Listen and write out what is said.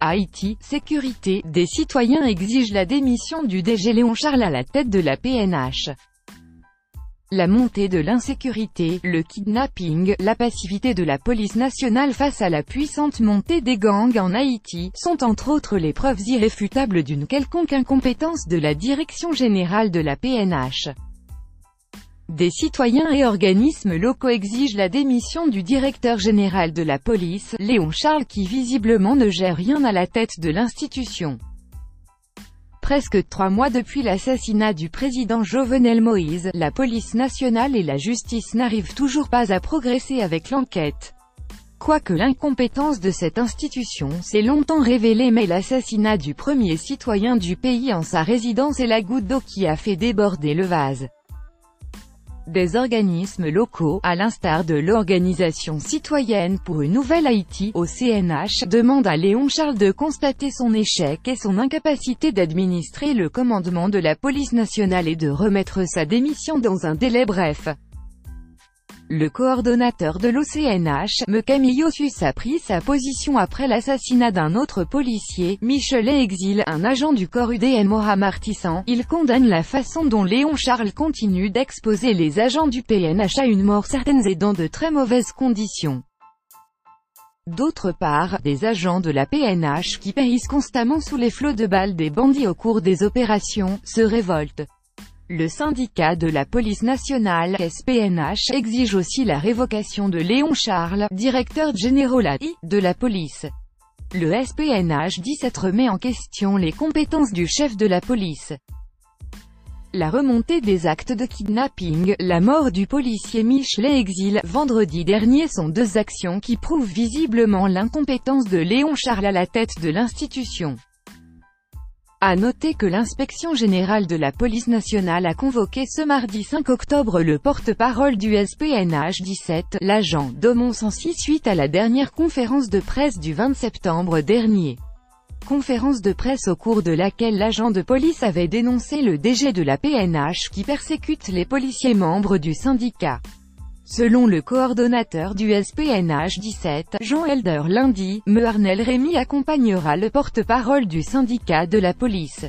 Haïti, sécurité, des citoyens exigent la démission du DG Léon Charles à la tête de la PNH. La montée de l'insécurité, le kidnapping, la passivité de la police nationale face à la puissante montée des gangs en Haïti, sont entre autres les preuves irréfutables d'une quelconque incompétence de la direction générale de la PNH. Des citoyens et organismes locaux exigent la démission du directeur général de la police, Léon Charles qui visiblement ne gère rien à la tête de l'institution. Presque trois mois depuis l'assassinat du président Jovenel Moïse, la police nationale et la justice n'arrivent toujours pas à progresser avec l'enquête. Quoique l'incompétence de cette institution s'est longtemps révélée mais l'assassinat du premier citoyen du pays en sa résidence est la goutte d'eau qui a fait déborder le vase. Des organismes locaux, à l'instar de l'Organisation citoyenne pour une nouvelle Haïti, au CNH, demandent à Léon Charles de constater son échec et son incapacité d'administrer le commandement de la police nationale et de remettre sa démission dans un délai bref. Le coordonnateur de l'OCNH, M. Camillosus a pris sa position après l'assassinat d'un autre policier, Michelet Exil, un agent du corps UDN Mohamed Il condamne la façon dont Léon Charles continue d'exposer les agents du PNH à une mort certaine et dans de très mauvaises conditions. D'autre part, des agents de la PNH qui périssent constamment sous les flots de balles des bandits au cours des opérations, se révoltent. Le syndicat de la police nationale, SPNH, exige aussi la révocation de Léon Charles, directeur général de la police. Le SPNH dit s'être met en question les compétences du chef de la police. La remontée des actes de kidnapping, la mort du policier Michelet Exil, vendredi dernier sont deux actions qui prouvent visiblement l'incompétence de Léon Charles à la tête de l'institution. À noter que l'inspection générale de la police nationale a convoqué ce mardi 5 octobre le porte-parole du SPNH 17, l'agent Domon-Sancy suite à la dernière conférence de presse du 20 septembre dernier. Conférence de presse au cours de laquelle l'agent de police avait dénoncé le DG de la PNH qui persécute les policiers membres du syndicat. Selon le coordonnateur du SPNH 17, Jean Elder lundi, Mearnel Rémy accompagnera le porte-parole du syndicat de la police.